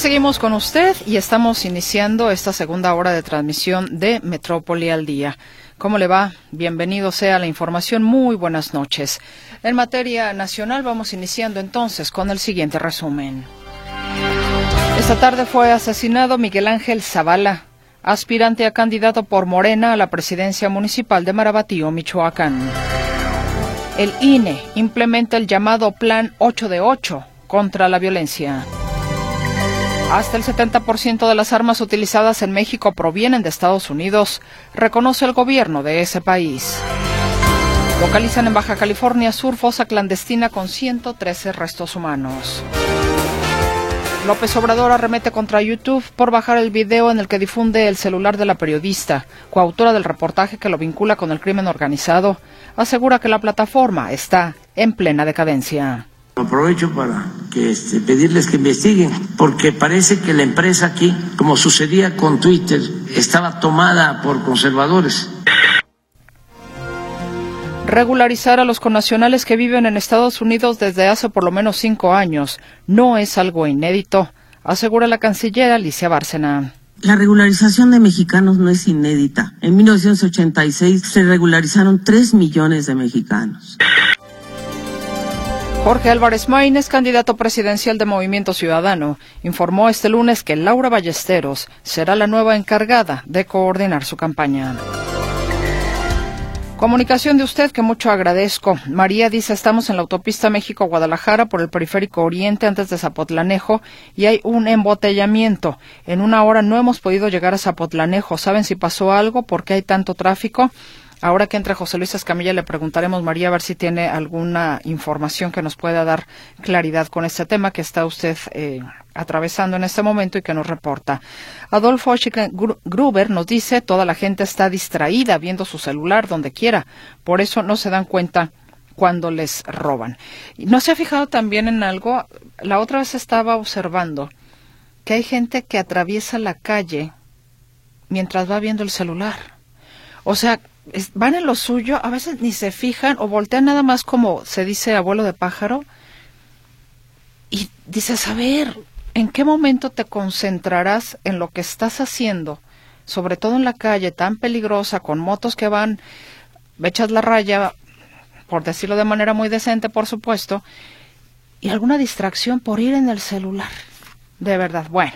Seguimos con usted y estamos iniciando esta segunda hora de transmisión de Metrópoli al Día. ¿Cómo le va? Bienvenido sea la información. Muy buenas noches. En materia nacional vamos iniciando entonces con el siguiente resumen. Esta tarde fue asesinado Miguel Ángel Zavala, aspirante a candidato por Morena a la presidencia municipal de Marabatío, Michoacán. El INE implementa el llamado Plan 8 de 8 contra la violencia. Hasta el 70% de las armas utilizadas en México provienen de Estados Unidos, reconoce el gobierno de ese país. Localizan en Baja California Sur fosa clandestina con 113 restos humanos. López Obrador arremete contra YouTube por bajar el video en el que difunde el celular de la periodista, coautora del reportaje que lo vincula con el crimen organizado. Asegura que la plataforma está en plena decadencia. Aprovecho para que, este, pedirles que investiguen, porque parece que la empresa aquí, como sucedía con Twitter, estaba tomada por conservadores. Regularizar a los connacionales que viven en Estados Unidos desde hace por lo menos cinco años no es algo inédito, asegura la canciller Alicia Bárcena. La regularización de mexicanos no es inédita. En 1986 se regularizaron tres millones de mexicanos. Jorge Álvarez Maínez, candidato presidencial de Movimiento Ciudadano, informó este lunes que Laura Ballesteros será la nueva encargada de coordinar su campaña. Comunicación de usted que mucho agradezco. María dice, estamos en la autopista México-Guadalajara por el periférico oriente antes de Zapotlanejo y hay un embotellamiento. En una hora no hemos podido llegar a Zapotlanejo. ¿Saben si pasó algo? ¿Por qué hay tanto tráfico? Ahora que entre José Luis Escamilla, le preguntaremos, María, a ver si tiene alguna información que nos pueda dar claridad con este tema que está usted eh, atravesando en este momento y que nos reporta. Adolfo Gruber nos dice, toda la gente está distraída viendo su celular donde quiera, por eso no se dan cuenta cuando les roban. ¿No se ha fijado también en algo? La otra vez estaba observando que hay gente que atraviesa la calle mientras va viendo el celular. O sea, van en lo suyo, a veces ni se fijan o voltean nada más como se dice abuelo de pájaro. Y dices, a ver, ¿en qué momento te concentrarás en lo que estás haciendo? Sobre todo en la calle tan peligrosa, con motos que van, echas la raya, por decirlo de manera muy decente, por supuesto, y alguna distracción por ir en el celular. De verdad, bueno.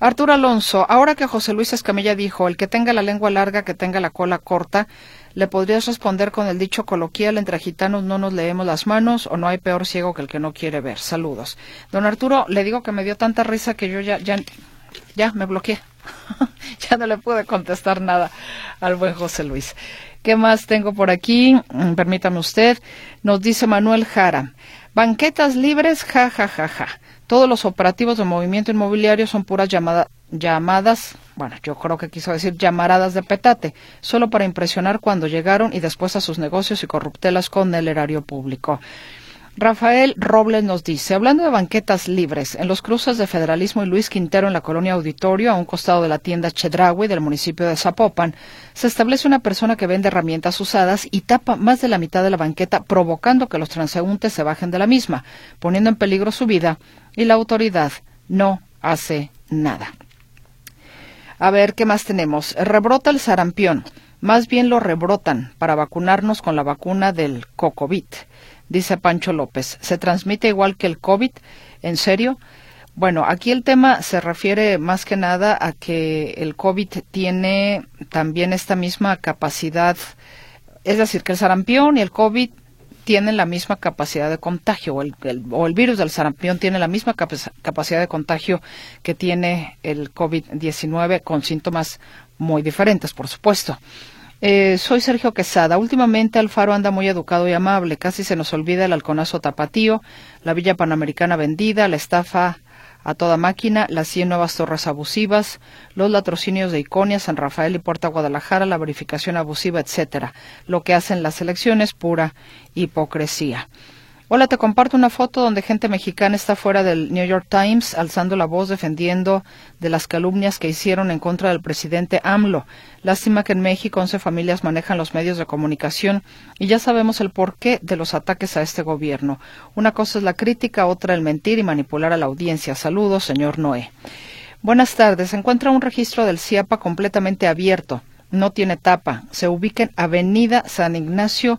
Arturo Alonso, ahora que José Luis Escamilla dijo, el que tenga la lengua larga, que tenga la cola corta, ¿le podrías responder con el dicho coloquial, entre gitanos no nos leemos las manos o no hay peor ciego que el que no quiere ver? Saludos. Don Arturo, le digo que me dio tanta risa que yo ya, ya, ya me bloqueé. ya no le pude contestar nada al buen José Luis. ¿Qué más tengo por aquí? Mm, permítame usted. Nos dice Manuel Jara. Banquetas libres, ja, ja, ja, ja. Todos los operativos de movimiento inmobiliario son puras llamadas, bueno, yo creo que quiso decir llamaradas de petate, solo para impresionar cuando llegaron y después a sus negocios y corruptelas con el erario público. Rafael Robles nos dice, hablando de banquetas libres, en los cruces de Federalismo y Luis Quintero en la colonia Auditorio, a un costado de la tienda Chedraui del municipio de Zapopan, se establece una persona que vende herramientas usadas y tapa más de la mitad de la banqueta, provocando que los transeúntes se bajen de la misma, poniendo en peligro su vida, y la autoridad no hace nada. A ver, ¿qué más tenemos? Rebrota el sarampión. Más bien lo rebrotan para vacunarnos con la vacuna del Cocovit dice Pancho López. ¿Se transmite igual que el COVID? ¿En serio? Bueno, aquí el tema se refiere más que nada a que el COVID tiene también esta misma capacidad, es decir, que el sarampión y el COVID tienen la misma capacidad de contagio, o el, o el virus del sarampión tiene la misma capacidad de contagio que tiene el COVID-19 con síntomas muy diferentes, por supuesto. Eh, soy Sergio Quesada. Últimamente Alfaro anda muy educado y amable. Casi se nos olvida el halconazo tapatío, la Villa Panamericana vendida, la estafa a toda máquina, las 100 nuevas torres abusivas, los latrocinios de Iconia, San Rafael y Puerta Guadalajara, la verificación abusiva, etcétera. Lo que hacen las elecciones, pura hipocresía. Hola, te comparto una foto donde gente mexicana está fuera del New York Times alzando la voz defendiendo de las calumnias que hicieron en contra del presidente AMLO. Lástima que en México 11 familias manejan los medios de comunicación y ya sabemos el porqué de los ataques a este gobierno. Una cosa es la crítica, otra el mentir y manipular a la audiencia. Saludos, señor Noé. Buenas tardes. Se encuentra un registro del CIAPA completamente abierto. No tiene tapa. Se ubica en Avenida San Ignacio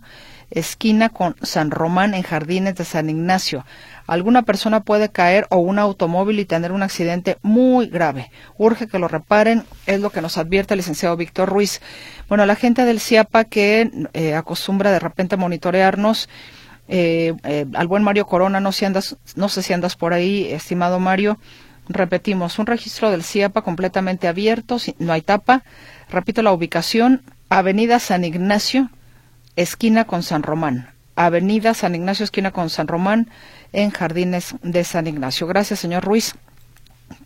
esquina con San Román en Jardines de San Ignacio. Alguna persona puede caer o un automóvil y tener un accidente muy grave. Urge que lo reparen, es lo que nos advierte el licenciado Víctor Ruiz. Bueno, la gente del CIAPA que eh, acostumbra de repente monitorearnos, eh, eh, al buen Mario Corona, no, si andas, no sé si andas por ahí, estimado Mario. Repetimos, un registro del CIAPA completamente abierto, no hay tapa. Repito la ubicación, Avenida San Ignacio, esquina con San Román. Avenida San Ignacio, esquina con San Román, en Jardines de San Ignacio. Gracias, señor Ruiz,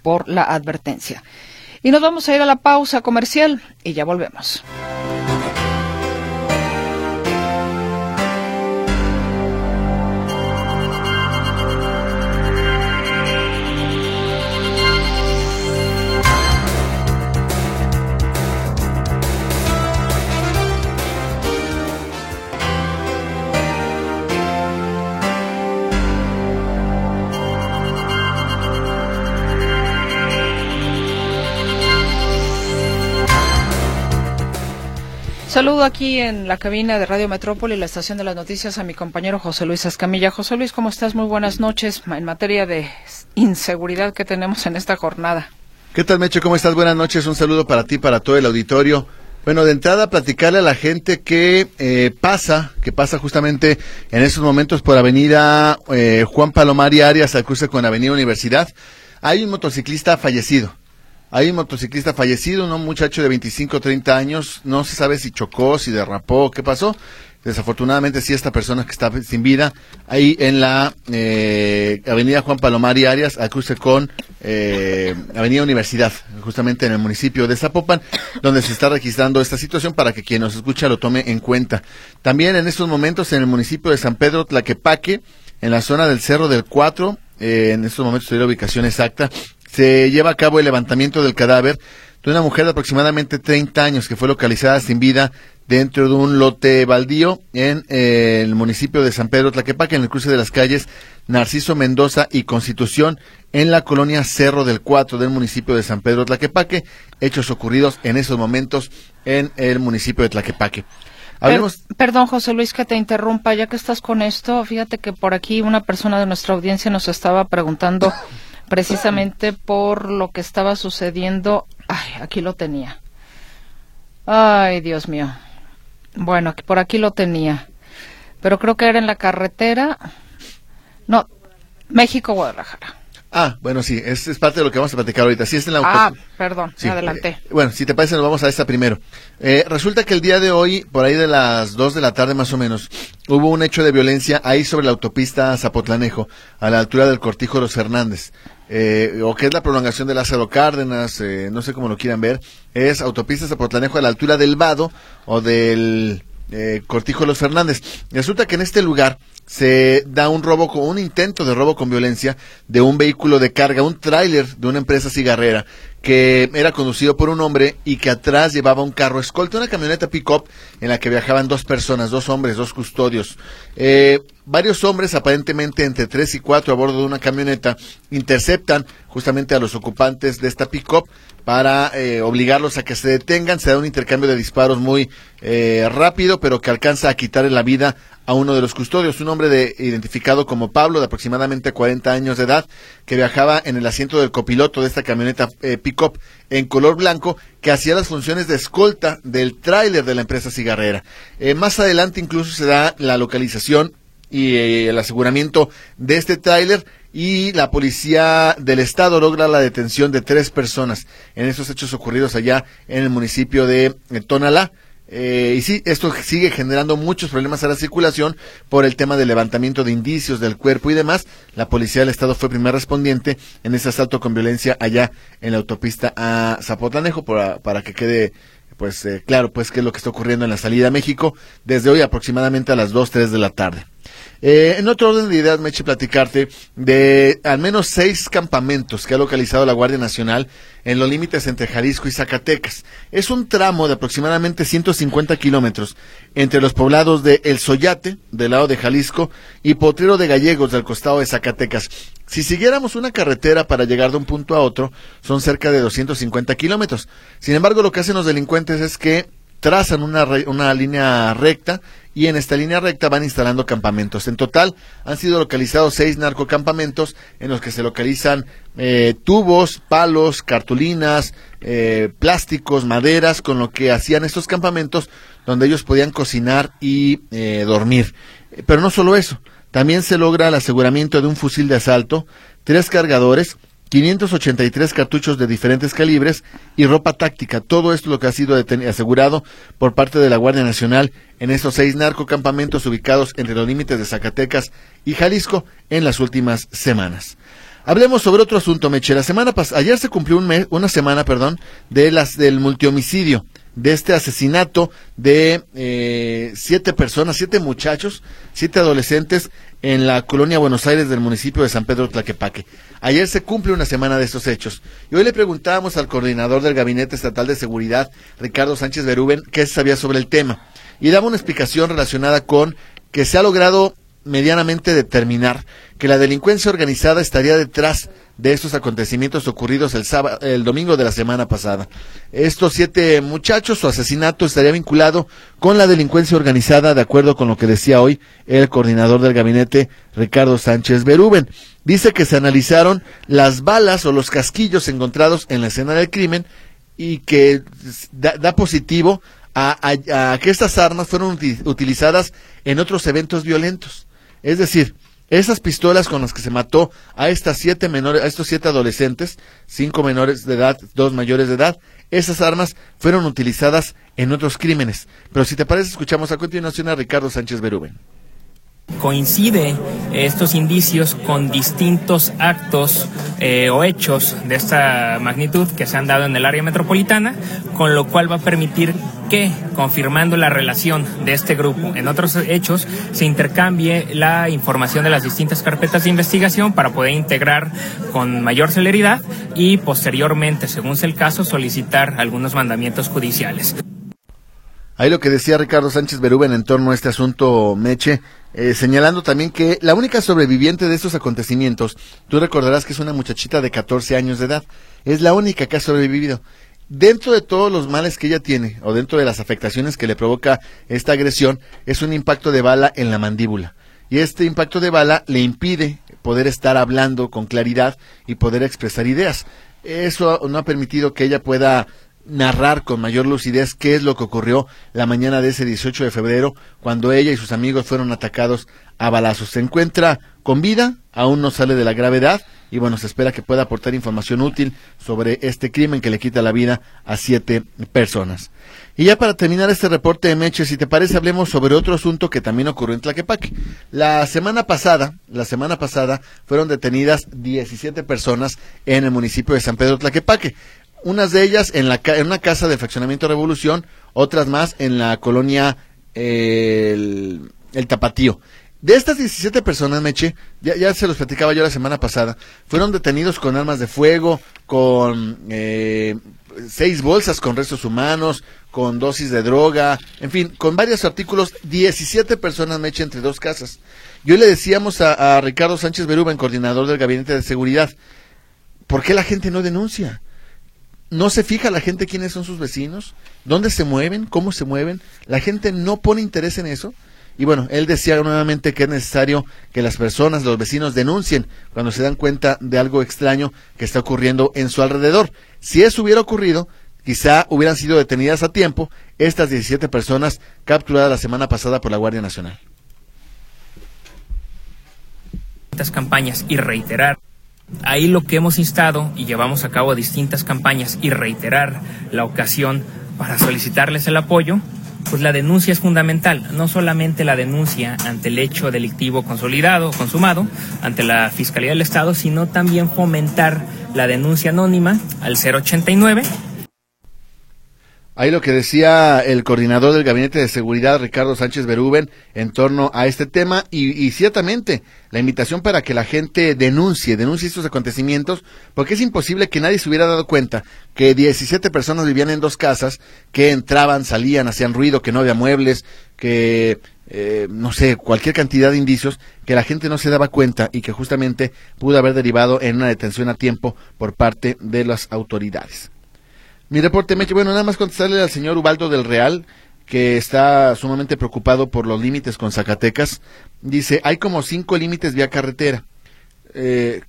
por la advertencia. Y nos vamos a ir a la pausa comercial y ya volvemos. Saludo aquí en la cabina de Radio Metrópoli, la estación de las noticias, a mi compañero José Luis Escamilla. José Luis, ¿cómo estás? Muy buenas noches en materia de inseguridad que tenemos en esta jornada. ¿Qué tal, Mecho? ¿Cómo estás? Buenas noches. Un saludo para ti, para todo el auditorio. Bueno, de entrada, platicarle a la gente que eh, pasa, que pasa justamente en estos momentos por Avenida eh, Juan Palomar y Arias, al cruce con Avenida Universidad. Hay un motociclista fallecido. Hay un motociclista fallecido, un muchacho de 25 o 30 años, no se sabe si chocó, si derrapó, qué pasó. Desafortunadamente sí esta persona que está sin vida, ahí en la eh, avenida Juan Palomar y Arias, al cruce con eh, avenida Universidad, justamente en el municipio de Zapopan, donde se está registrando esta situación para que quien nos escucha lo tome en cuenta. También en estos momentos en el municipio de San Pedro Tlaquepaque, en la zona del Cerro del Cuatro, eh, en estos momentos estoy la ubicación exacta, se lleva a cabo el levantamiento del cadáver de una mujer de aproximadamente 30 años que fue localizada sin vida dentro de un lote baldío en eh, el municipio de San Pedro Tlaquepaque, en el cruce de las calles Narciso Mendoza y Constitución, en la colonia Cerro del Cuatro del municipio de San Pedro Tlaquepaque, hechos ocurridos en esos momentos en el municipio de Tlaquepaque. perdón, José Luis, que te interrumpa, ya que estás con esto, fíjate que por aquí una persona de nuestra audiencia nos estaba preguntando precisamente por lo que estaba sucediendo. Ay, aquí lo tenía. Ay, Dios mío. Bueno, por aquí lo tenía. Pero creo que era en la carretera. No, México-Guadalajara. Ah, bueno, sí, es, es, parte de lo que vamos a platicar ahorita. Sí, es en la Ah, perdón, adelante. Eh, bueno, si te parece, nos vamos a esta primero. Eh, resulta que el día de hoy, por ahí de las 2 de la tarde más o menos, hubo un hecho de violencia ahí sobre la autopista Zapotlanejo, a la altura del Cortijo Los Hernández. Eh, o que es la prolongación de Lázaro Cárdenas, eh, no sé cómo lo quieran ver, es autopista Zapotlanejo a la altura del Vado o del eh, Cortijo Los Fernández. Resulta que en este lugar se da un robo con un intento de robo con violencia de un vehículo de carga, un tráiler de una empresa cigarrera que era conducido por un hombre y que atrás llevaba un carro escolta, una camioneta pick-up en la que viajaban dos personas, dos hombres, dos custodios. Eh, varios hombres, aparentemente entre tres y cuatro a bordo de una camioneta, interceptan justamente a los ocupantes de esta pick-up para eh, obligarlos a que se detengan. Se da un intercambio de disparos muy eh, rápido, pero que alcanza a quitarle la vida a uno de los custodios, un hombre de, identificado como Pablo, de aproximadamente 40 años de edad, que viajaba en el asiento del copiloto de esta camioneta eh, pick-up en color blanco, que hacía las funciones de escolta del tráiler de la empresa cigarrera. Eh, más adelante incluso se da la localización y eh, el aseguramiento de este tráiler y la policía del estado logra la detención de tres personas en esos hechos ocurridos allá en el municipio de Tonalá. Eh, y sí, esto sigue generando muchos problemas a la circulación por el tema del levantamiento de indicios del cuerpo y demás. La policía del estado fue primer respondiente en ese asalto con violencia allá en la autopista a Zapotlanejo para, para que quede pues eh, claro pues qué es lo que está ocurriendo en la salida a México desde hoy aproximadamente a las 2, 3 de la tarde. Eh, en otro orden de ideas, me eché platicarte de al menos seis campamentos que ha localizado la Guardia Nacional en los límites entre Jalisco y Zacatecas. Es un tramo de aproximadamente 150 kilómetros entre los poblados de El Soyate, del lado de Jalisco, y Potrero de Gallegos, del costado de Zacatecas. Si siguiéramos una carretera para llegar de un punto a otro, son cerca de 250 kilómetros. Sin embargo, lo que hacen los delincuentes es que trazan una, una línea recta y en esta línea recta van instalando campamentos. En total han sido localizados seis narcocampamentos en los que se localizan eh, tubos, palos, cartulinas, eh, plásticos, maderas, con lo que hacían estos campamentos donde ellos podían cocinar y eh, dormir. Pero no solo eso, también se logra el aseguramiento de un fusil de asalto, tres cargadores, 583 cartuchos de diferentes calibres y ropa táctica. Todo esto lo que ha sido asegurado por parte de la Guardia Nacional en estos seis narcocampamentos ubicados entre los límites de Zacatecas y Jalisco en las últimas semanas. Hablemos sobre otro asunto, Meche. La semana ayer se cumplió un mes, una semana, perdón, de las del multihomicidio de este asesinato de eh, siete personas, siete muchachos, siete adolescentes en la colonia Buenos Aires del municipio de San Pedro Tlaquepaque. Ayer se cumple una semana de estos hechos. Y hoy le preguntábamos al coordinador del Gabinete Estatal de Seguridad, Ricardo Sánchez Berúben, qué sabía sobre el tema. Y daba una explicación relacionada con que se ha logrado medianamente determinar que la delincuencia organizada estaría detrás de estos acontecimientos ocurridos el, sábado, el domingo de la semana pasada. Estos siete muchachos, su asesinato estaría vinculado con la delincuencia organizada, de acuerdo con lo que decía hoy el coordinador del gabinete, Ricardo Sánchez Berúben. Dice que se analizaron las balas o los casquillos encontrados en la escena del crimen y que da, positivo a, a que estas armas fueron utilizadas en otros eventos violentos. Es decir, esas pistolas con las que se mató a estas siete menores, a estos siete adolescentes, cinco menores de edad, dos mayores de edad, esas armas fueron utilizadas en otros crímenes. Pero si te parece, escuchamos a continuación a Ricardo Sánchez Berúben coincide estos indicios con distintos actos eh, o hechos de esta magnitud que se han dado en el área metropolitana, con lo cual va a permitir que, confirmando la relación de este grupo en otros hechos, se intercambie la información de las distintas carpetas de investigación para poder integrar con mayor celeridad y posteriormente, según sea el caso, solicitar algunos mandamientos judiciales. Ahí lo que decía Ricardo Sánchez Berúben en torno a este asunto, Meche, eh, señalando también que la única sobreviviente de estos acontecimientos, tú recordarás que es una muchachita de 14 años de edad, es la única que ha sobrevivido. Dentro de todos los males que ella tiene, o dentro de las afectaciones que le provoca esta agresión, es un impacto de bala en la mandíbula. Y este impacto de bala le impide poder estar hablando con claridad y poder expresar ideas. Eso no ha permitido que ella pueda narrar con mayor lucidez qué es lo que ocurrió la mañana de ese 18 de febrero cuando ella y sus amigos fueron atacados a balazos. Se encuentra con vida, aún no sale de la gravedad y bueno, se espera que pueda aportar información útil sobre este crimen que le quita la vida a siete personas. Y ya para terminar este reporte de Meche, si te parece, hablemos sobre otro asunto que también ocurrió en Tlaquepaque. La semana pasada, la semana pasada, fueron detenidas 17 personas en el municipio de San Pedro Tlaquepaque unas de ellas en, la, en una casa de fraccionamiento Revolución, otras más en la colonia el, Tapatío. De estas 17 personas, Meche, ya, se los platicaba yo la semana pasada, fueron detenidos con armas de fuego, con eh, seis bolsas con restos humanos, con dosis de droga, en fin, con varios artículos, 17 personas, Meche, entre dos casas. Yo le decíamos a, a Ricardo Sánchez Beruben, coordinador del Gabinete de Seguridad, ¿por qué la gente no denuncia? No se fija la gente quiénes son sus vecinos, dónde se mueven, cómo se mueven. La gente no pone interés en eso. Y bueno, él decía nuevamente que es necesario que las personas, los vecinos, denuncien cuando se dan cuenta de algo extraño que está ocurriendo en su alrededor. Si eso hubiera ocurrido, quizá hubieran sido detenidas a tiempo estas 17 personas capturadas la semana pasada por la Guardia Nacional. Estas campañas y reiterar Ahí lo que hemos instado y llevamos a cabo distintas campañas y reiterar la ocasión para solicitarles el apoyo, pues la denuncia es fundamental, no solamente la denuncia ante el hecho delictivo consolidado, consumado, ante la Fiscalía del Estado, sino también fomentar la denuncia anónima al 089 Ahí lo que decía el coordinador del Gabinete de Seguridad, Ricardo Sánchez Berúben, en torno a este tema y, y, ciertamente la invitación para que la gente denuncie, denuncie estos acontecimientos, porque es imposible que nadie se hubiera dado cuenta que 17 personas vivían en dos casas, que entraban, salían, hacían ruido, que no había muebles, que eh, no sé, cualquier cantidad de indicios que la gente no se daba cuenta y que justamente pudo haber derivado en una detención a tiempo por parte de las autoridades. Mi reporte, Meche, bueno, nada más contestarle al señor Ubaldo del Real, que está sumamente preocupado por los límites con Zacatecas. Dice, hay como cinco límites vía carretera. Eh,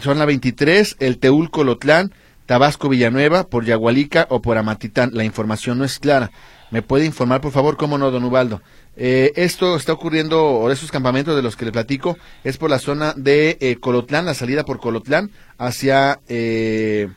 son la 23, el Teulco Lotlán, Tabasco Villanueva, por Yagualica o por Amatitán. La información no es clara. ¿Me puede informar, por favor? ¿Cómo no, don Ubaldo? Eh, esto está ocurriendo, o esos campamentos de los que le platico, es por la zona de eh, Colotlán, la salida por Colotlán hacia... Eh,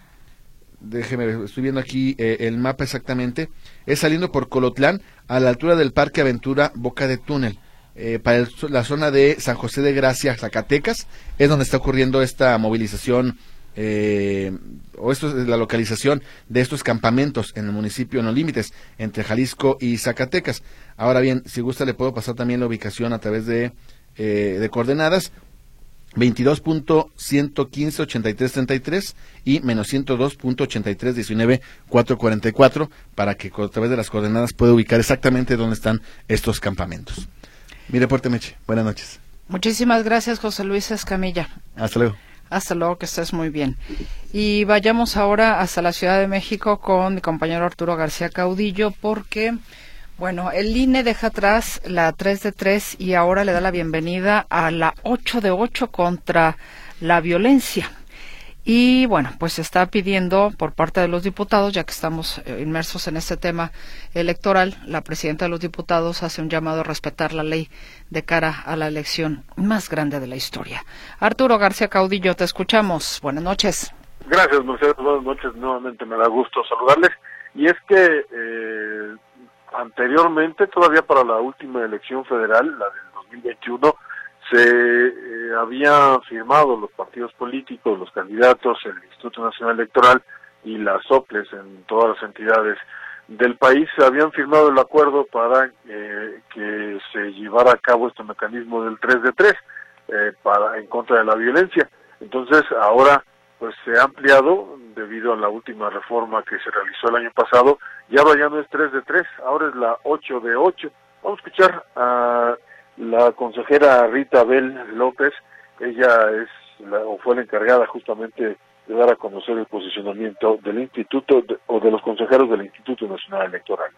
déjeme, estoy viendo aquí eh, el mapa exactamente, es saliendo por Colotlán a la altura del Parque Aventura Boca de Túnel. Eh, para la zona de San José de Gracia, Zacatecas, es donde está ocurriendo esta movilización eh, o esto es la localización de estos campamentos en el municipio, los límites entre Jalisco y Zacatecas. Ahora bien, si gusta le puedo pasar también la ubicación a través de, eh, de coordenadas 22.115.83.33 y menos 102.83.19.444 para que a través de las coordenadas pueda ubicar exactamente dónde están estos campamentos. Mi reporte, Meche. Buenas noches. Muchísimas gracias, José Luis Escamilla. Hasta luego. Hasta luego, que estés muy bien. Y vayamos ahora hasta la Ciudad de México con mi compañero Arturo García Caudillo, porque bueno, el INE deja atrás la 3 de 3 y ahora le da la bienvenida a la 8 de 8 contra la violencia. Y bueno, pues está pidiendo por parte de los diputados, ya que estamos eh, inmersos en este tema electoral, la presidenta de los diputados hace un llamado a respetar la ley de cara a la elección más grande de la historia. Arturo García Caudillo, te escuchamos. Buenas noches. Gracias, Mercedes. Buenas noches. Nuevamente me da gusto saludarles. Y es que eh, anteriormente, todavía para la última elección federal, la del 2021, se eh, habían firmado los partidos políticos, los candidatos, el Instituto Nacional Electoral y las OPLES en todas las entidades del país se habían firmado el acuerdo para eh, que se llevara a cabo este mecanismo del 3 de 3 eh, para en contra de la violencia. Entonces, ahora pues se ha ampliado debido a la última reforma que se realizó el año pasado y ahora ya no es 3 de 3, ahora es la 8 de 8. Vamos a escuchar a la consejera Rita Bel López, ella es la, o fue la encargada justamente de dar a conocer el posicionamiento del instituto o de los consejeros del Instituto Nacional Electoral.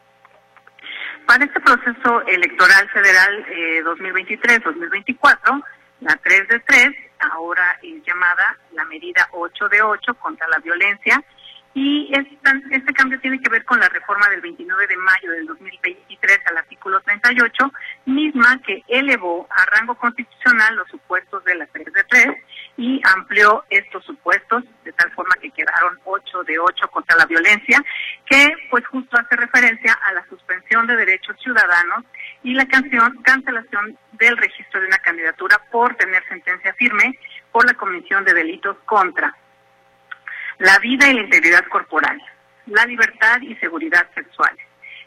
Para este proceso electoral federal eh, 2023-2024, la 3 de 3 ahora es llamada la medida 8 de 8 contra la violencia. Y este cambio tiene que ver con la reforma del 29 de mayo del 2023 al artículo 38, misma que elevó a rango constitucional los supuestos de la 3 de 3 y amplió estos supuestos de tal forma que quedaron 8 de 8 contra la violencia, que pues justo hace referencia a la suspensión de derechos ciudadanos y la canción, cancelación del registro de una candidatura por tener sentencia firme por la comisión de delitos contra la vida y la integridad corporal, la libertad y seguridad sexual,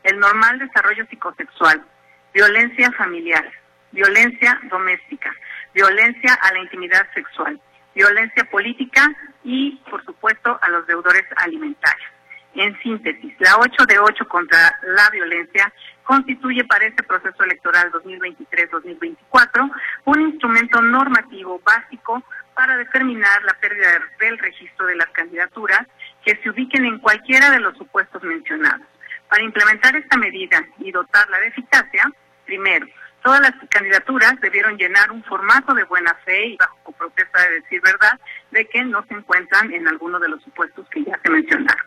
el normal desarrollo psicosexual, violencia familiar, violencia doméstica, violencia a la intimidad sexual, violencia política y, por supuesto, a los deudores alimentarios. En síntesis, la 8 de 8 contra la violencia constituye para este proceso electoral 2023-2024 un instrumento normativo básico para determinar la pérdida del registro de las candidaturas que se ubiquen en cualquiera de los supuestos mencionados. Para implementar esta medida y dotarla de eficacia, primero, todas las candidaturas debieron llenar un formato de buena fe y bajo protesta de decir verdad de que no se encuentran en alguno de los supuestos que ya se mencionaron.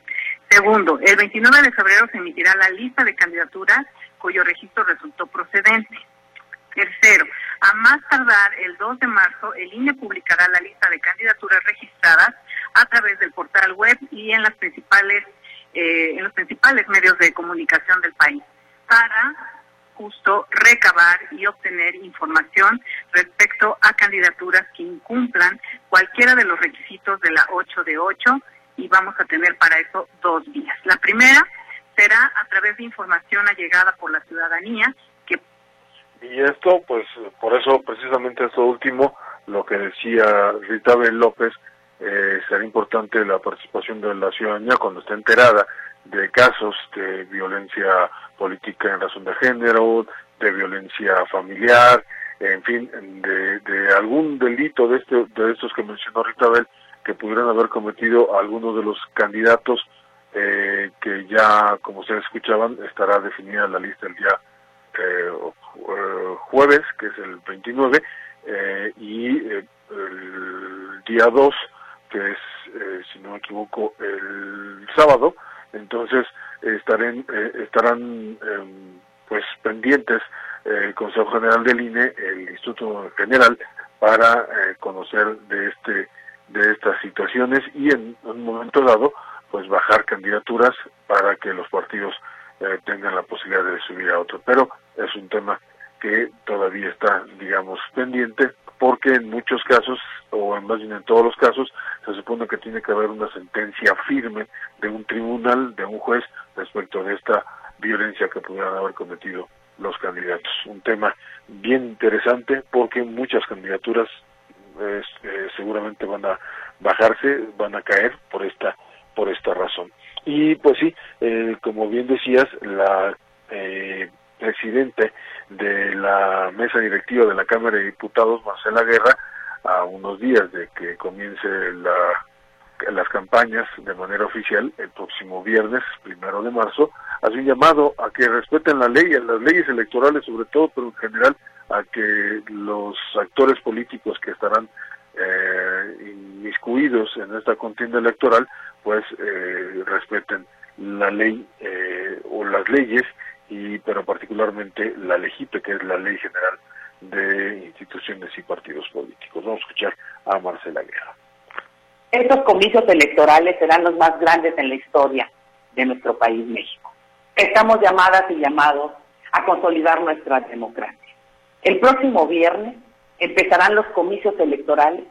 Segundo, el 29 de febrero se emitirá la lista de candidaturas cuyo registro resultó procedente. Tercero, a más tardar el 2 de marzo, el INE publicará la lista de candidaturas registradas a través del portal web y en las principales eh, en los principales medios de comunicación del país para justo recabar y obtener información respecto a candidaturas que incumplan cualquiera de los requisitos de la 8 de 8 y vamos a tener para eso dos vías. La primera será a través de información allegada por la ciudadanía que y esto pues por eso precisamente esto último lo que decía Rita López eh, será importante la participación de la ciudadanía cuando esté enterada de casos de violencia política en razón de género, de violencia familiar, en fin, de, de algún delito de, este, de estos que mencionó Rita Bel que pudieran haber cometido algunos de los candidatos eh, que ya, como ustedes escuchaban, estará definida la lista el día eh, jueves, que es el 29, eh, y eh, el día 2, que es, eh, si no me equivoco, el sábado, entonces estarán, estarán em, pues pendientes el Consejo General del INE, el Instituto General, para conocer de este de estas situaciones. Y en un momento dado pues bajar candidaturas para que los partidos eh, tengan la posibilidad de subir a otro. Pero es un tema que todavía está, digamos, pendiente, porque en muchos casos, o en más bien en todos los casos, se supone que tiene que haber una sentencia firme de un tribunal, de un juez, respecto de esta violencia que pudieran haber cometido los candidatos. Un tema bien interesante porque muchas candidaturas eh, seguramente van a bajarse, van a caer por esta por esta razón. Y pues sí, eh, como bien decías, la eh, presidente de la mesa directiva de la Cámara de Diputados, Marcela Guerra, a unos días de que comience la, las campañas de manera oficial, el próximo viernes, primero de marzo, hace un llamado a que respeten la ley, las leyes electorales sobre todo, pero en general a que los actores políticos que estarán eh, inmiscuidos en esta contienda electoral, pues eh, respeten la ley eh, o las leyes, y pero particularmente la LEGIPE, que es la Ley General de Instituciones y Partidos Políticos. Vamos a escuchar a Marcela Guerra. Estos comicios electorales serán los más grandes en la historia de nuestro país, México. Estamos llamadas y llamados a consolidar nuestra democracia. El próximo viernes empezarán los comicios electorales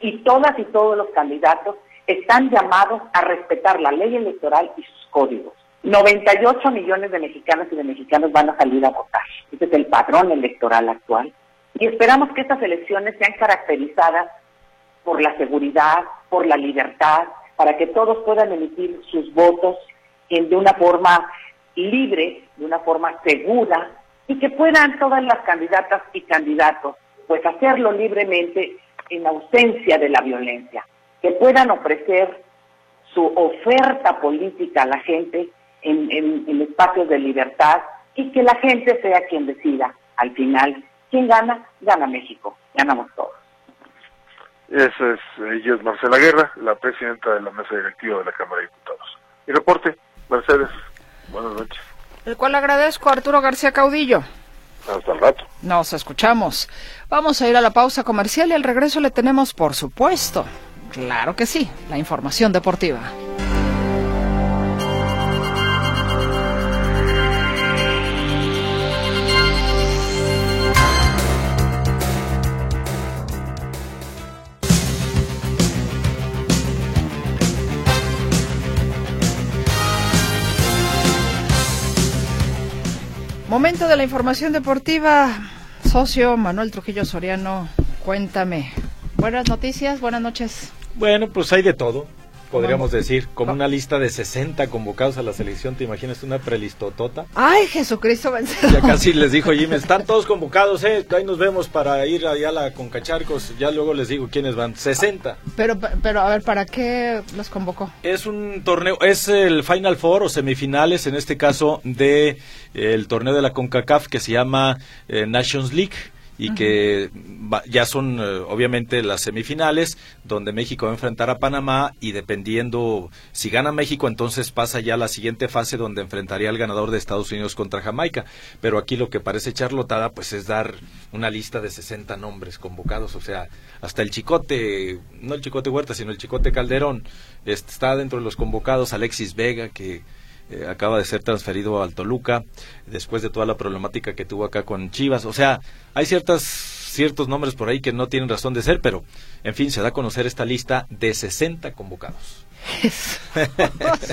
y todas y todos los candidatos están llamados a respetar la ley electoral y sus códigos. 98 millones de mexicanas y de mexicanos van a salir a votar. Este es el padrón electoral actual. Y esperamos que estas elecciones sean caracterizadas por la seguridad, por la libertad, para que todos puedan emitir sus votos en, de una forma libre, de una forma segura, y que puedan todas las candidatas y candidatos pues hacerlo libremente en ausencia de la violencia, que puedan ofrecer su oferta política a la gente en, en, espacios de libertad y que la gente sea quien decida al final quién gana, gana México, ganamos todos. Esa es, ella es Marcela Guerra, la presidenta de la mesa directiva de la Cámara de Diputados. Y reporte, Mercedes, buenas noches. El cual agradezco a Arturo García Caudillo. Hasta el rato. Nos escuchamos. Vamos a ir a la pausa comercial y al regreso le tenemos, por supuesto, claro que sí, la información deportiva. Momento de la información deportiva. Socio Manuel Trujillo Soriano, cuéntame. Buenas noticias, buenas noches. Bueno, pues hay de todo podríamos decir, como una lista de 60 convocados a la selección, ¿te imaginas una prelistotota? Ay, Jesucristo vencedor. Ya casi les dijo Jimmy, están todos convocados, eh, ahí nos vemos para ir allá a la Concacharcos, ya luego les digo quiénes van, 60. Pero, pero a ver, ¿para qué los convocó? Es un torneo, es el Final Four o semifinales, en este caso, de eh, el torneo de la CONCACAF que se llama eh, Nations League y que ya son eh, obviamente las semifinales donde México va a enfrentar a Panamá y dependiendo si gana México entonces pasa ya a la siguiente fase donde enfrentaría al ganador de Estados Unidos contra Jamaica. Pero aquí lo que parece charlotada pues es dar una lista de 60 nombres convocados. O sea hasta el Chicote no el Chicote Huerta sino el Chicote Calderón está dentro de los convocados. Alexis Vega que eh, acaba de ser transferido al Toluca después de toda la problemática que tuvo acá con Chivas. O sea, hay ciertas ciertos nombres por ahí que no tienen razón de ser, pero en fin, se da a conocer esta lista de 60 convocados.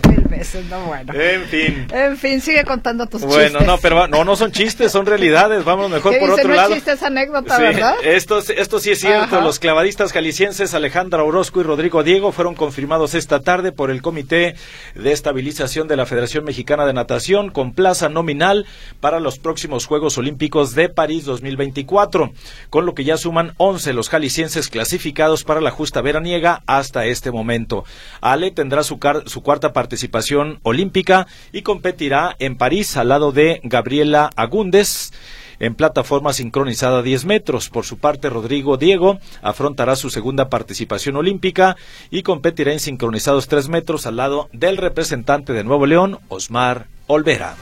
mil veces, no bueno. En fin. En fin, sigue contando tus Bueno, chistes. no, pero no, no son chistes, son realidades. Vamos mejor ¿Qué por otro no lado. chiste, es anécdota, Sí, ¿verdad? Esto, es- esto sí es cierto. Ajá. Los clavadistas jaliscienses Alejandra Orozco y Rodrigo Diego fueron confirmados esta tarde por el Comité de Estabilización de la Federación Mexicana de Natación con plaza nominal para los próximos Juegos Olímpicos de París 2024, con lo que ya suman 11 los jaliscienses clasificados para la justa veraniega hasta este momento. Ale tendrá su, su cuarta participación olímpica y competirá en París al lado de Gabriela Agúndez en plataforma sincronizada a 10 metros. Por su parte, Rodrigo Diego afrontará su segunda participación olímpica y competirá en sincronizados 3 metros al lado del representante de Nuevo León, Osmar Olvera.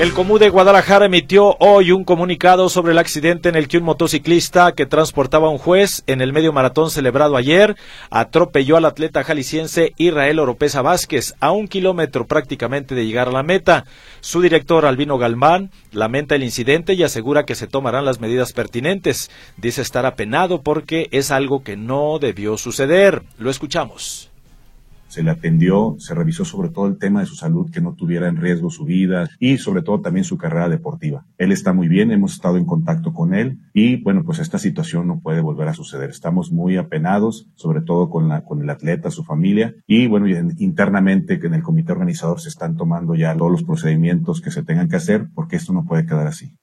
El Comú de Guadalajara emitió hoy un comunicado sobre el accidente en el que un motociclista que transportaba a un juez en el medio maratón celebrado ayer atropelló al atleta jalisciense Israel Oropesa Vázquez a un kilómetro prácticamente de llegar a la meta. Su director Albino Galmán lamenta el incidente y asegura que se tomarán las medidas pertinentes. Dice estar apenado porque es algo que no debió suceder. Lo escuchamos. Se le atendió, se revisó sobre todo el tema de su salud, que no tuviera en riesgo su vida y sobre todo también su carrera deportiva. Él está muy bien, hemos estado en contacto con él y bueno, pues esta situación no puede volver a suceder. Estamos muy apenados, sobre todo con, la, con el atleta, su familia y bueno, internamente en el comité organizador se están tomando ya todos los procedimientos que se tengan que hacer porque esto no puede quedar así.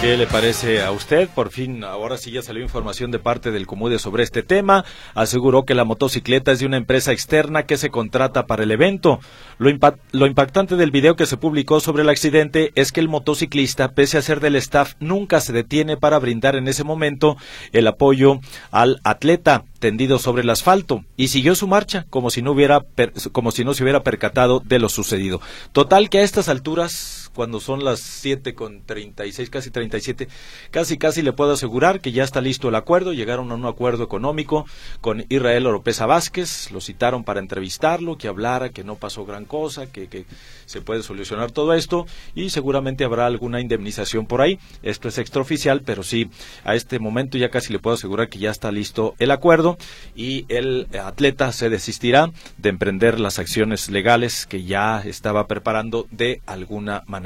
¿Qué le parece a usted? Por fin, ahora sí ya salió información de parte del Comude sobre este tema. Aseguró que la motocicleta es de una empresa externa que se contrata para el evento. Lo, lo impactante del video que se publicó sobre el accidente es que el motociclista, pese a ser del staff, nunca se detiene para brindar en ese momento el apoyo al atleta tendido sobre el asfalto y siguió su marcha como si no hubiera como si no se hubiera percatado de lo sucedido. Total que a estas alturas cuando son las 7 con 36, casi 37, casi casi le puedo asegurar que ya está listo el acuerdo, llegaron a un acuerdo económico con Israel Oropesa Vázquez, lo citaron para entrevistarlo, que hablara, que no pasó gran cosa, que, que se puede solucionar todo esto y seguramente habrá alguna indemnización por ahí. Esto es extraoficial, pero sí, a este momento ya casi le puedo asegurar que ya está listo el acuerdo y el atleta se desistirá de emprender las acciones legales que ya estaba preparando de alguna manera.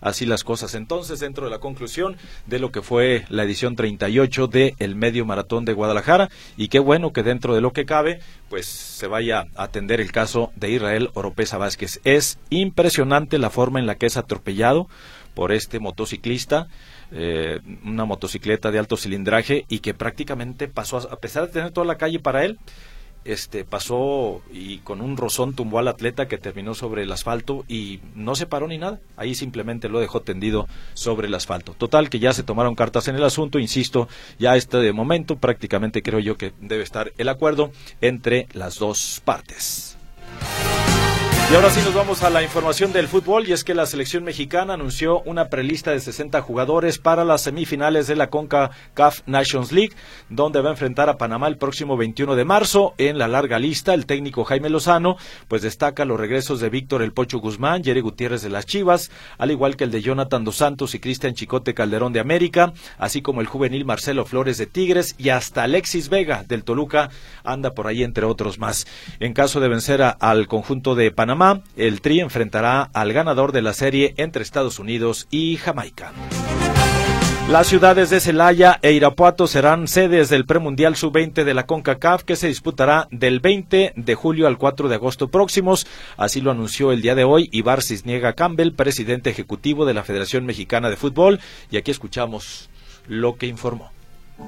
Así las cosas entonces dentro de la conclusión de lo que fue la edición 38 de el Medio Maratón de Guadalajara y qué bueno que dentro de lo que cabe pues se vaya a atender el caso de Israel Oropesa Vázquez. Es impresionante la forma en la que es atropellado por este motociclista, eh, una motocicleta de alto cilindraje y que prácticamente pasó, a, a pesar de tener toda la calle para él, este pasó y con un rozón tumbó al atleta que terminó sobre el asfalto y no se paró ni nada. Ahí simplemente lo dejó tendido sobre el asfalto. Total que ya se tomaron cartas en el asunto, insisto, ya este de momento prácticamente creo yo que debe estar el acuerdo entre las dos partes. Y ahora sí nos vamos a la información del fútbol y es que la selección mexicana anunció una prelista de 60 jugadores para las semifinales de la CONCACAF Nations League, donde va a enfrentar a Panamá el próximo 21 de marzo. En la larga lista, el técnico Jaime Lozano pues destaca los regresos de Víctor El Pocho Guzmán, Jerry Gutiérrez de las Chivas, al igual que el de Jonathan Dos Santos y Cristian Chicote Calderón de América, así como el juvenil Marcelo Flores de Tigres y hasta Alexis Vega del Toluca anda por ahí entre otros más. En caso de vencer a- al conjunto de Panamá, el Tri enfrentará al ganador de la serie entre Estados Unidos y Jamaica. Las ciudades de Celaya e Irapuato serán sedes del premundial sub-20 de la CONCACAF que se disputará del 20 de julio al 4 de agosto próximos. Así lo anunció el día de hoy Ibar Cisniega Campbell, presidente ejecutivo de la Federación Mexicana de Fútbol. Y aquí escuchamos lo que informó.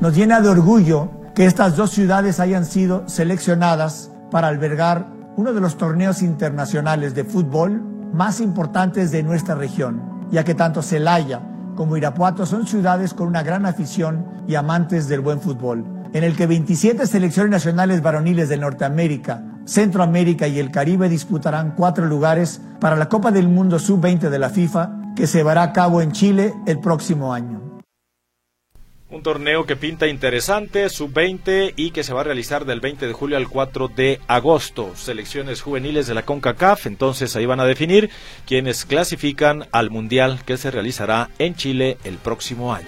Nos llena de orgullo que estas dos ciudades hayan sido seleccionadas para albergar uno de los torneos internacionales de fútbol más importantes de nuestra región, ya que tanto Celaya como Irapuato son ciudades con una gran afición y amantes del buen fútbol, en el que 27 selecciones nacionales varoniles de Norteamérica, Centroamérica y el Caribe disputarán cuatro lugares para la Copa del Mundo Sub-20 de la FIFA, que se llevará a cabo en Chile el próximo año. Un torneo que pinta interesante, sub-20 y que se va a realizar del 20 de julio al 4 de agosto. Selecciones juveniles de la CONCACAF, entonces ahí van a definir quienes clasifican al Mundial que se realizará en Chile el próximo año.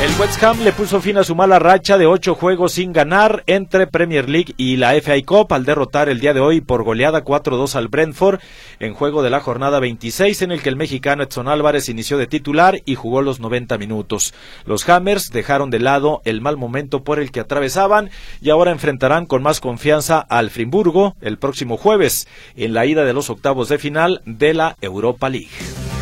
El West Ham le puso fin a su mala racha de ocho juegos sin ganar entre Premier League y la FA Cup al derrotar el día de hoy por goleada 4-2 al Brentford en juego de la jornada 26 en el que el mexicano Edson Álvarez inició de titular y jugó los 90 minutos. Los Hammers dejaron de lado el mal momento por el que atravesaban y ahora enfrentarán con más confianza al Frimburgo el próximo jueves en la ida de los octavos de final de la Europa League.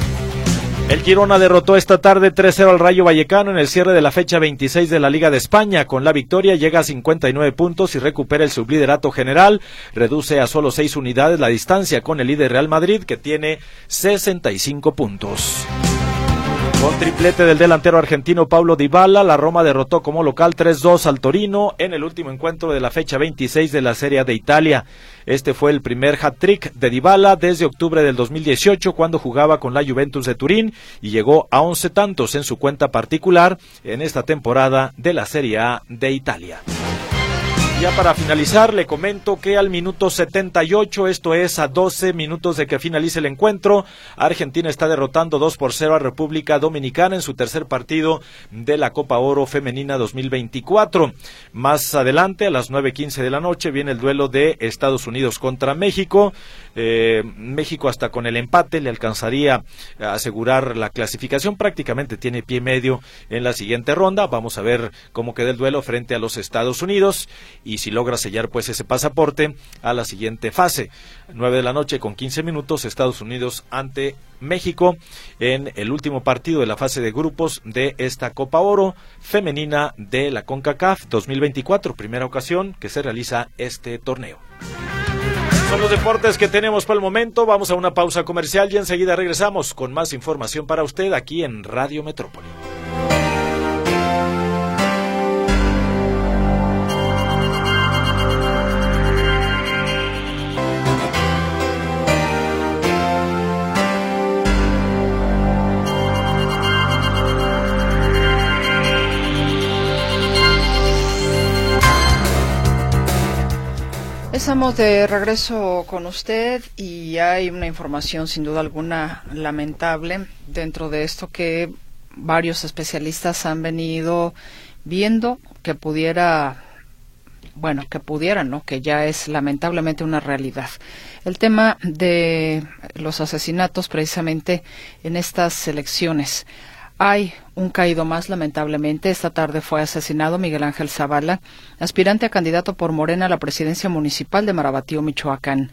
El Girona derrotó esta tarde 3-0 al Rayo Vallecano en el cierre de la fecha 26 de la Liga de España. Con la victoria llega a 59 puntos y recupera el subliderato general. Reduce a solo 6 unidades la distancia con el líder Real Madrid que tiene 65 puntos. Con triplete del delantero argentino Paulo Dybala, la Roma derrotó como local 3-2 al Torino en el último encuentro de la fecha 26 de la Serie de Italia. Este fue el primer hat-trick de Dybala desde octubre del 2018 cuando jugaba con la Juventus de Turín y llegó a 11 tantos en su cuenta particular en esta temporada de la Serie A de Italia. Ya para finalizar, le comento que al minuto 78, esto es a 12 minutos de que finalice el encuentro, Argentina está derrotando 2 por 0 a República Dominicana en su tercer partido de la Copa Oro Femenina 2024. Más adelante, a las 9.15 de la noche, viene el duelo de Estados Unidos contra México. Eh, México hasta con el empate le alcanzaría a asegurar la clasificación. Prácticamente tiene pie medio en la siguiente ronda. Vamos a ver cómo queda el duelo frente a los Estados Unidos y si logra sellar pues ese pasaporte a la siguiente fase. 9 de la noche con 15 minutos Estados Unidos ante México en el último partido de la fase de grupos de esta Copa Oro femenina de la CONCACAF 2024, primera ocasión que se realiza este torneo. Son los deportes que tenemos por el momento. Vamos a una pausa comercial y enseguida regresamos con más información para usted aquí en Radio Metrópoli. Estamos de regreso con usted y hay una información sin duda alguna lamentable dentro de esto que varios especialistas han venido viendo que pudiera bueno, que pudiera, ¿no? Que ya es lamentablemente una realidad. El tema de los asesinatos precisamente en estas elecciones. Hay un caído más, lamentablemente. Esta tarde fue asesinado Miguel Ángel Zavala, aspirante a candidato por Morena a la presidencia municipal de Marabatío, Michoacán.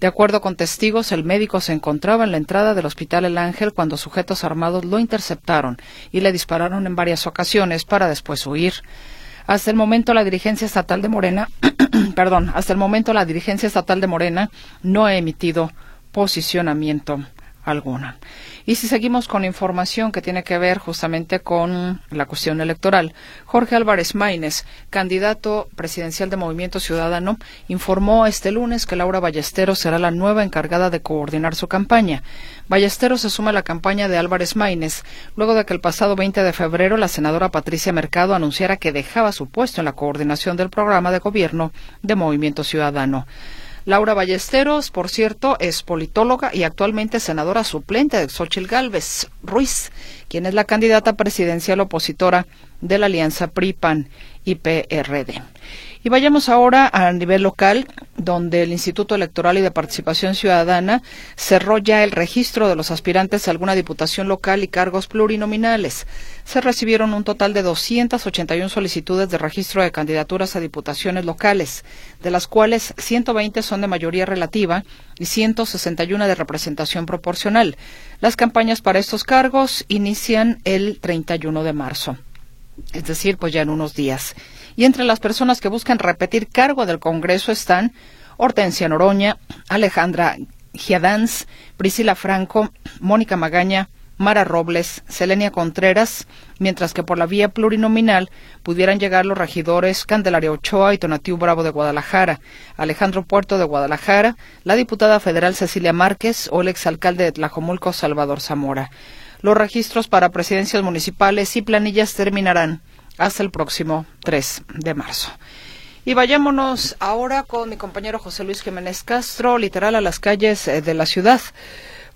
De acuerdo con testigos, el médico se encontraba en la entrada del Hospital El Ángel cuando sujetos armados lo interceptaron y le dispararon en varias ocasiones para después huir. Hasta el momento la dirigencia estatal de Morena, perdón, hasta el momento la dirigencia estatal de Morena no ha emitido posicionamiento alguna. Y si seguimos con información que tiene que ver justamente con la cuestión electoral, Jorge Álvarez Maínez, candidato presidencial de Movimiento Ciudadano, informó este lunes que Laura Ballesteros será la nueva encargada de coordinar su campaña. Ballesteros se suma a la campaña de Álvarez Maínez, luego de que el pasado 20 de febrero la senadora Patricia Mercado anunciara que dejaba su puesto en la coordinación del programa de gobierno de Movimiento Ciudadano. Laura Ballesteros, por cierto, es politóloga y actualmente senadora suplente de Xochil Gálvez Ruiz, quien es la candidata presidencial opositora de la alianza PRI-PAN y PRD. Y vayamos ahora a nivel local, donde el Instituto Electoral y de Participación Ciudadana cerró ya el registro de los aspirantes a alguna diputación local y cargos plurinominales. Se recibieron un total de 281 solicitudes de registro de candidaturas a diputaciones locales, de las cuales 120 son de mayoría relativa y 161 de representación proporcional. Las campañas para estos cargos inician el 31 de marzo, es decir, pues ya en unos días y entre las personas que buscan repetir cargo del Congreso están Hortensia Noroña, Alejandra Giadanz, Priscila Franco, Mónica Magaña, Mara Robles, Selenia Contreras, mientras que por la vía plurinominal pudieran llegar los regidores Candelaria Ochoa y Tonatiu Bravo de Guadalajara, Alejandro Puerto de Guadalajara, la diputada federal Cecilia Márquez o el exalcalde de Tlajomulco Salvador Zamora. Los registros para presidencias municipales y planillas terminarán hasta el próximo 3 de marzo. Y vayámonos ahora con mi compañero José Luis Jiménez Castro, literal a las calles eh, de la ciudad,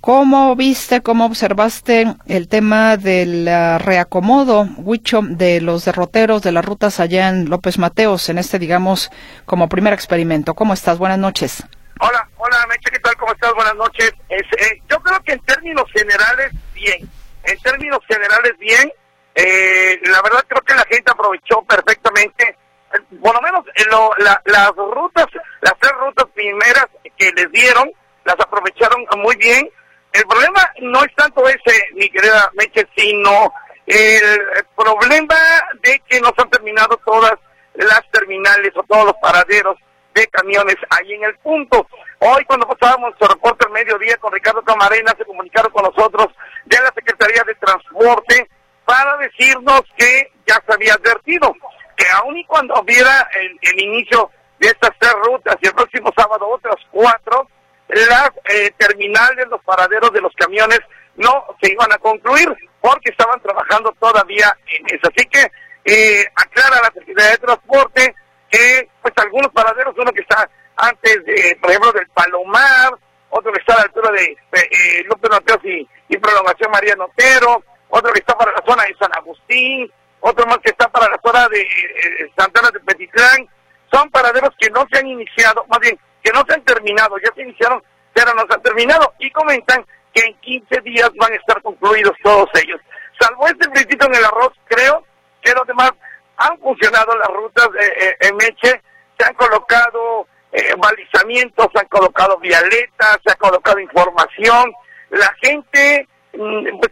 ¿Cómo viste, cómo observaste el tema del ah, reacomodo, Huicho, de los derroteros de las rutas allá en López Mateos, en este, digamos, como primer experimento? ¿Cómo estás? Buenas noches. Hola, hola, Meche, ¿qué tal? ¿Cómo estás? Buenas noches. Es, eh, yo creo que en términos generales, bien. En términos generales, bien. Eh, la verdad creo que la gente aprovechó perfectamente, eh, por lo menos eh, lo, la, las rutas, las tres rutas primeras que les dieron, las aprovecharon muy bien. El problema no es tanto ese, mi querida Meche, sino el problema de que no se han terminado todas las terminales o todos los paraderos de camiones ahí en el punto. Hoy cuando pasábamos su reporte al mediodía con Ricardo Camarena, se comunicaron con nosotros de la Secretaría de Transporte para decirnos que ya se había advertido, que aun y cuando hubiera el, el inicio de estas tres rutas y el próximo sábado otras cuatro, las eh, terminales, los paraderos de los camiones no se iban a concluir porque estaban trabajando todavía en eso. Así que eh, aclara la Secretaría de Transporte que pues algunos paraderos, uno que está antes de, por ejemplo, del Palomar, otro que está a la altura de, eh, López Mateos y, y Prolongación María Notero, otro que está para la zona de San Agustín, otro más que está para la zona de eh, Santana de Petitlán, son paraderos que no se han iniciado, más bien, que no se han terminado, ya se iniciaron, pero no se han terminado, y comentan que en 15 días van a estar concluidos todos ellos. Salvo este principio en el arroz, creo que los demás han funcionado las rutas eh, en Meche, se han colocado eh, balizamientos, se han colocado vialetas, se ha colocado información, la gente,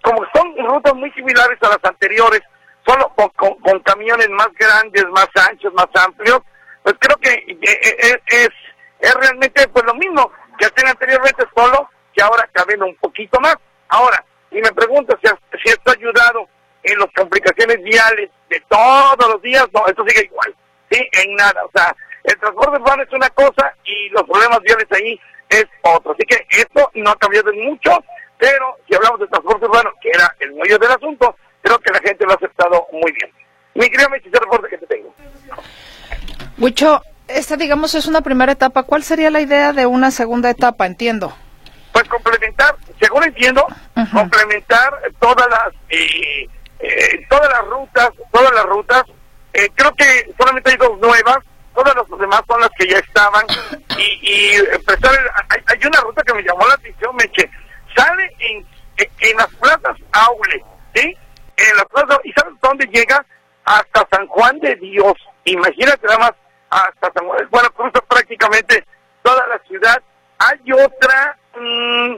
como son rutas muy similares a las anteriores, solo con, camiones más grandes, más anchos, más amplios, pues creo que eh, eh, es, es realmente pues lo mismo que hacían anteriormente, solo que ahora caben un poquito más. Ahora, y me pregunto si, si esto ha ayudado en las complicaciones viales de todos los días, no, esto sigue igual, ¿sí? En nada, o sea, el transporte urbano es una cosa y los problemas viales ahí es otro. Así que esto no ha cambiado mucho, pero si hablamos de transporte urbano, que era el medio del asunto, creo que la gente lo ha aceptado muy bien. Mi querido Mechi, ese reporte que te tengo. Huicho, esta digamos es una primera etapa. ¿Cuál sería la idea de una segunda etapa? Entiendo. Pues complementar, según entiendo, uh -huh. complementar todas las eh, eh, todas las rutas, todas las rutas. Eh, creo que solamente hay dos nuevas, todas las demás son las que ya estaban. Y, y empezar, hay, hay, una ruta que me llamó la atención, Meche. Sale en, en, las plazas Aule, ¿sí? En las plazas, ¿y sabes dónde llega? Hasta San Juan de Dios. Imagínate nada más, hasta San Juan. Bueno, cruza prácticamente toda la ciudad. Hay otra mmm,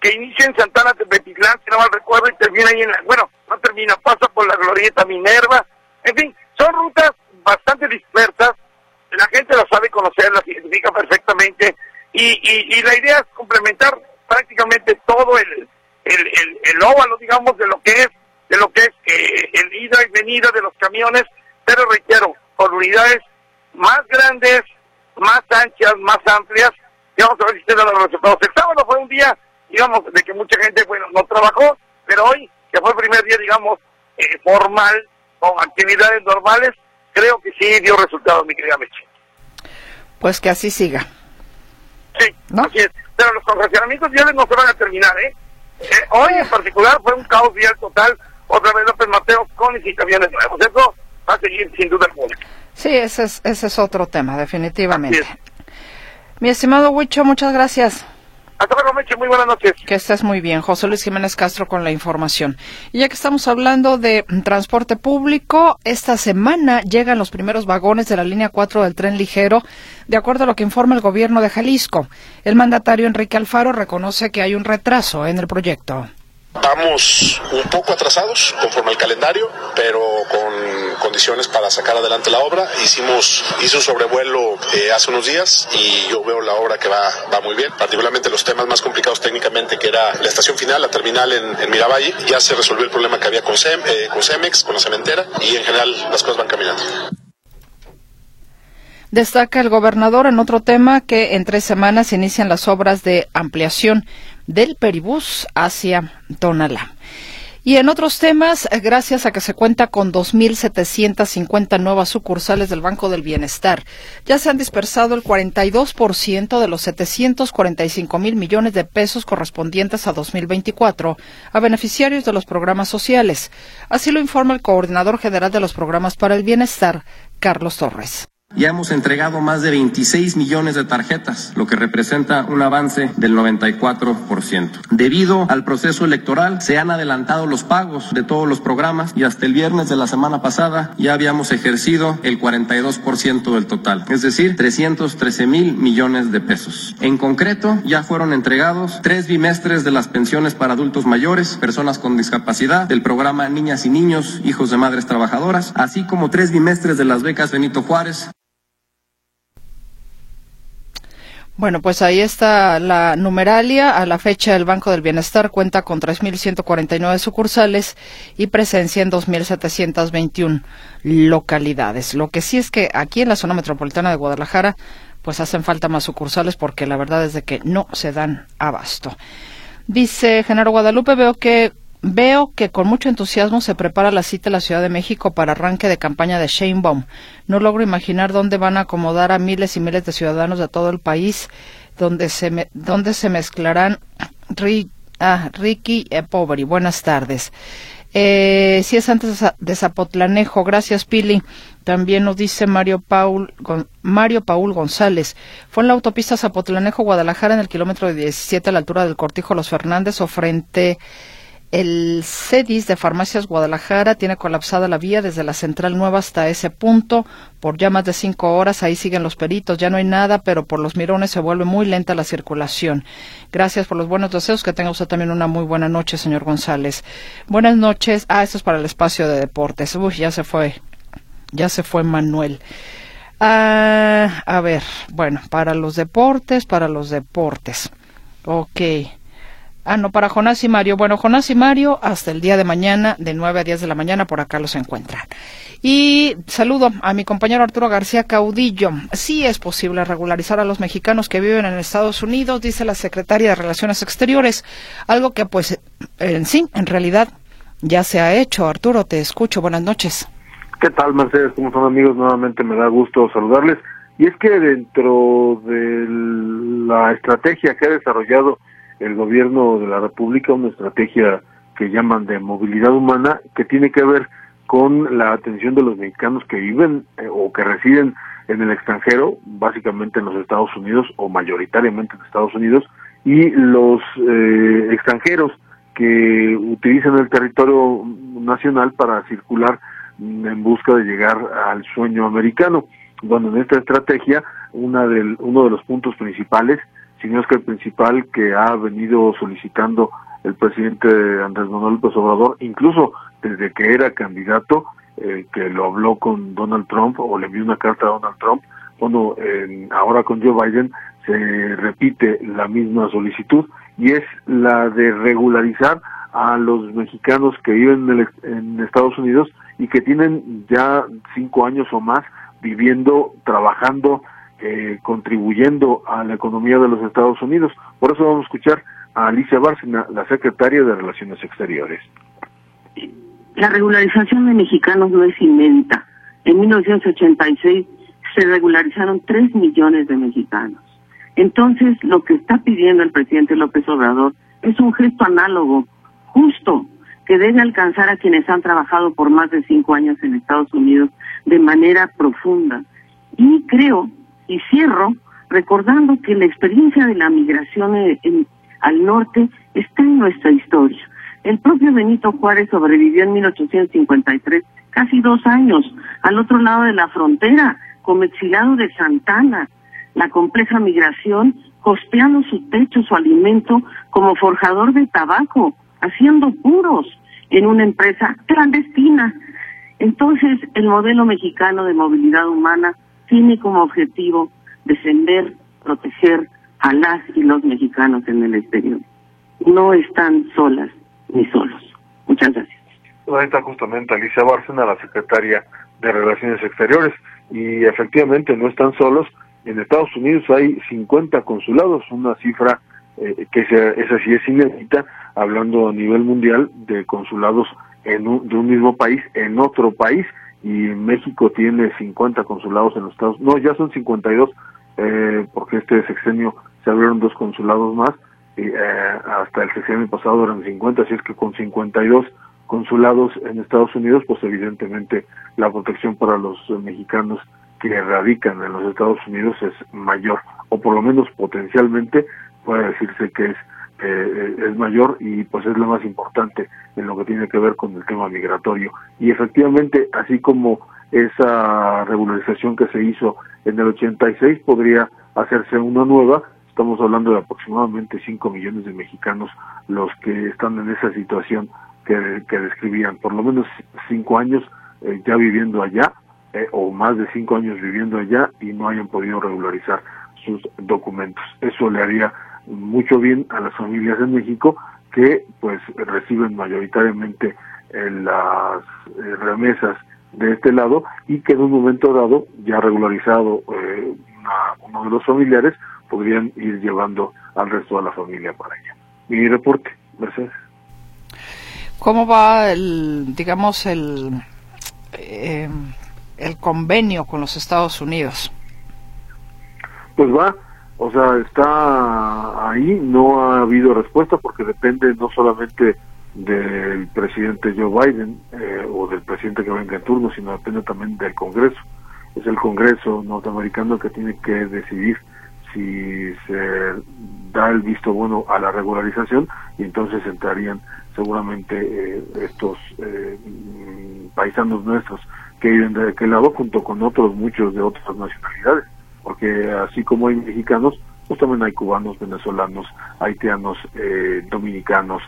que inicia en Santana de Petitlán, si no mal recuerdo, y termina ahí en la, bueno, no termina, pasa por la Glorieta Minerva. En fin, son rutas bastante dispersas, la gente las sabe conocer, las identifica perfectamente, y, y la idea es complementar prácticamente todo el, el, el, el, óvalo, digamos, de lo que es, de lo que es eh, el ida y venida de los camiones, pero reitero, con unidades más grandes, más anchas, más amplias, y vamos a ver si se dan los resultados. El sábado fue un día, digamos, de que mucha gente, bueno, no trabajó, pero hoy, que fue el primer día, digamos, eh, formal, con actividades normales, creo que sí dio resultados, mi querida Meche. Pues que así siga. Sí, ¿no? así es. Pero los congestionamientos viales no se van a terminar, ¿eh? eh hoy en particular fue un caos vial total, otra vez López Mateo con y camiones nuevos. Eso va a seguir sin duda alguna. Sí, ese es, ese es otro tema, definitivamente. Mi estimado Huicho, muchas gracias. Hasta luego. Muy buenas noches. Que estés muy bien. José Luis Jiménez Castro con la información. Y ya que estamos hablando de transporte público, esta semana llegan los primeros vagones de la línea 4 del tren ligero, de acuerdo a lo que informa el gobierno de Jalisco. El mandatario Enrique Alfaro reconoce que hay un retraso en el proyecto. Vamos un poco atrasados conforme al calendario, pero con condiciones para sacar adelante la obra. Hicimos, hice un sobrevuelo eh, hace unos días y yo veo la obra que va, va muy bien, particularmente los temas más complicados técnicamente que era la estación final, la terminal en, Miravalle. Ya se resolvió el problema que había con, Sem, eh, con Cemex, con la cementera y en general las cosas van caminando. Destaca el gobernador en otro tema que en tres semanas se inician las obras de ampliación del Peribús hacia Tonalá. Y en otros temas, eh, gracias a que se cuenta con 2.750 nuevas sucursales del Banco del Bienestar, ya se han dispersado el 42% de los 745 mil millones de pesos correspondientes a 2024 a beneficiarios de los programas sociales. Así lo informa el coordinador general de los programas para el bienestar, Carlos Torres. Ya hemos entregado más de 26 millones de tarjetas, lo que representa un avance del 94%. Debido al proceso electoral, se han adelantado los pagos de todos los programas y hasta el viernes de la semana pasada ya habíamos ejercido el 42% del total, es decir, 313 mil millones de pesos. En concreto, ya fueron entregados tres bimestres de las pensiones para adultos mayores, personas con discapacidad, del programa Niñas y Niños, Hijos de Madres Trabajadoras, así como tres bimestres de las becas Benito Juárez, Bueno, pues ahí está la numeralia. A la fecha, el Banco del Bienestar cuenta con 3.149 sucursales y presencia en 2.721 localidades. Lo que sí es que aquí en la zona metropolitana de Guadalajara, pues hacen falta más sucursales porque la verdad es de que no se dan abasto. Dice Genaro Guadalupe, veo que Veo que con mucho entusiasmo se prepara la cita en la Ciudad de México para arranque de campaña de Sheinbaum. No logro imaginar dónde van a acomodar a miles y miles de ciudadanos de todo el país, donde se, donde se mezclarán ah, Ricky y Pobre. Buenas tardes. Eh, si es antes de Zapotlanejo, gracias Pili. También nos dice Mario Paul, Mario Paul González. Fue en la autopista Zapotlanejo, Guadalajara, en el kilómetro 17 a la altura del Cortijo Los Fernández o frente el CEDIS de Farmacias Guadalajara tiene colapsada la vía desde la Central Nueva hasta ese punto por ya más de cinco horas. Ahí siguen los peritos. Ya no hay nada, pero por los mirones se vuelve muy lenta la circulación. Gracias por los buenos deseos. Que tenga usted también una muy buena noche, señor González. Buenas noches. Ah, esto es para el espacio de deportes. Uy, ya se fue. Ya se fue Manuel. Ah, a ver, bueno, para los deportes, para los deportes. Ok. Ah, no, para Jonás y Mario. Bueno, Jonás y Mario, hasta el día de mañana, de 9 a 10 de la mañana, por acá los encuentran. Y saludo a mi compañero Arturo García Caudillo. Sí es posible regularizar a los mexicanos que viven en Estados Unidos, dice la secretaria de Relaciones Exteriores. Algo que, pues, en sí, en realidad, ya se ha hecho. Arturo, te escucho. Buenas noches. ¿Qué tal, Mercedes? ¿Cómo son amigos? Nuevamente me da gusto saludarles. Y es que dentro de la estrategia que ha desarrollado el gobierno de la República una estrategia que llaman de movilidad humana que tiene que ver con la atención de los mexicanos que viven eh, o que residen en el extranjero, básicamente en los Estados Unidos o mayoritariamente en Estados Unidos, y los eh, extranjeros que utilizan el territorio nacional para circular en busca de llegar al sueño americano. Bueno, en esta estrategia, una del, uno de los puntos principales sino es que el principal que ha venido solicitando el presidente Andrés Manuel López Obrador, incluso desde que era candidato, eh, que lo habló con Donald Trump o le envió una carta a Donald Trump, bueno, ahora con Joe Biden se repite la misma solicitud y es la de regularizar a los mexicanos que viven en Estados Unidos y que tienen ya cinco años o más viviendo, trabajando, eh, contribuyendo a la economía de los Estados Unidos. Por eso vamos a escuchar a Alicia Bárcena, la secretaria de Relaciones Exteriores. La regularización de mexicanos no es inédita. En 1986 se regularizaron 3 millones de mexicanos. Entonces, lo que está pidiendo el presidente López Obrador es un gesto análogo, justo, que debe alcanzar a quienes han trabajado por más de cinco años en Estados Unidos de manera profunda. Y creo y cierro recordando que la experiencia de la migración al norte está en nuestra historia. El propio Benito Juárez sobrevivió en 1853, casi dos años, al otro lado de la frontera, como exilado de Santana. La compleja migración, costeando su techo, su alimento, como forjador de tabaco, haciendo puros en una empresa clandestina. Entonces, el modelo mexicano de movilidad humana tiene como objetivo defender, proteger a las y los mexicanos en el exterior. No están solas ni solos. Muchas gracias. Ahí está justamente Alicia Bárcena, la secretaria de Relaciones Exteriores, y efectivamente no están solos. En Estados Unidos hay 50 consulados, una cifra eh, que esa sí es inédita, hablando a nivel mundial de consulados en un, de un mismo país en otro país y México tiene 50 consulados en los Estados no ya son 52 eh, porque este sexenio se abrieron dos consulados más y, eh, hasta el sexenio pasado eran 50 así es que con 52 consulados en Estados Unidos pues evidentemente la protección para los mexicanos que radican en los Estados Unidos es mayor o por lo menos potencialmente puede decirse que es eh, es mayor y pues es lo más importante en lo que tiene que ver con el tema migratorio. Y efectivamente, así como esa regularización que se hizo en el 86 podría hacerse una nueva, estamos hablando de aproximadamente 5 millones de mexicanos los que están en esa situación que, que describían, por lo menos 5 años eh, ya viviendo allá eh, o más de 5 años viviendo allá y no hayan podido regularizar sus documentos. Eso le haría mucho bien a las familias en México que pues reciben mayoritariamente eh, las eh, remesas de este lado y que en un momento dado, ya regularizado eh, uno de los familiares, podrían ir llevando al resto de la familia para allá. Mi reporte, Mercedes. ¿Cómo va el, digamos, el, el convenio con los Estados Unidos? Pues va o sea, está ahí, no ha habido respuesta porque depende no solamente del presidente Joe Biden eh, o del presidente que venga en turno, sino depende también del Congreso. Es el Congreso norteamericano que tiene que decidir si se da el visto bueno a la regularización y entonces entrarían seguramente eh, estos eh, paisanos nuestros que viven de aquel lado junto con otros muchos de otras nacionalidades porque así como hay mexicanos, pues también hay cubanos, venezolanos, haitianos, eh, dominicanos,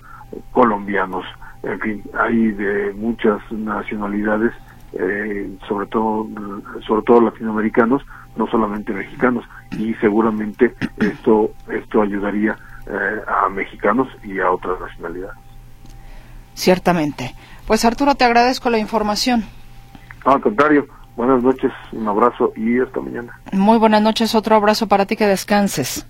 colombianos, en fin, hay de muchas nacionalidades, eh, sobre todo sobre todo latinoamericanos, no solamente mexicanos, y seguramente esto esto ayudaría eh, a mexicanos y a otras nacionalidades. Ciertamente. Pues Arturo, te agradezco la información. Al contrario, Buenas noches, un abrazo y hasta mañana. Muy buenas noches, otro abrazo para ti, que descanses.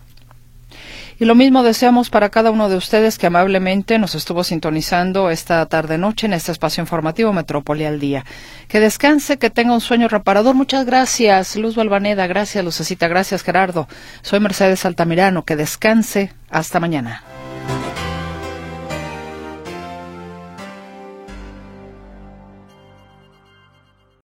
Y lo mismo deseamos para cada uno de ustedes que amablemente nos estuvo sintonizando esta tarde-noche en este espacio informativo Metrópoli al Día. Que descanse, que tenga un sueño reparador. Muchas gracias, Luz Balvaneda. Gracias, Lucecita. Gracias, Gerardo. Soy Mercedes Altamirano. Que descanse. Hasta mañana.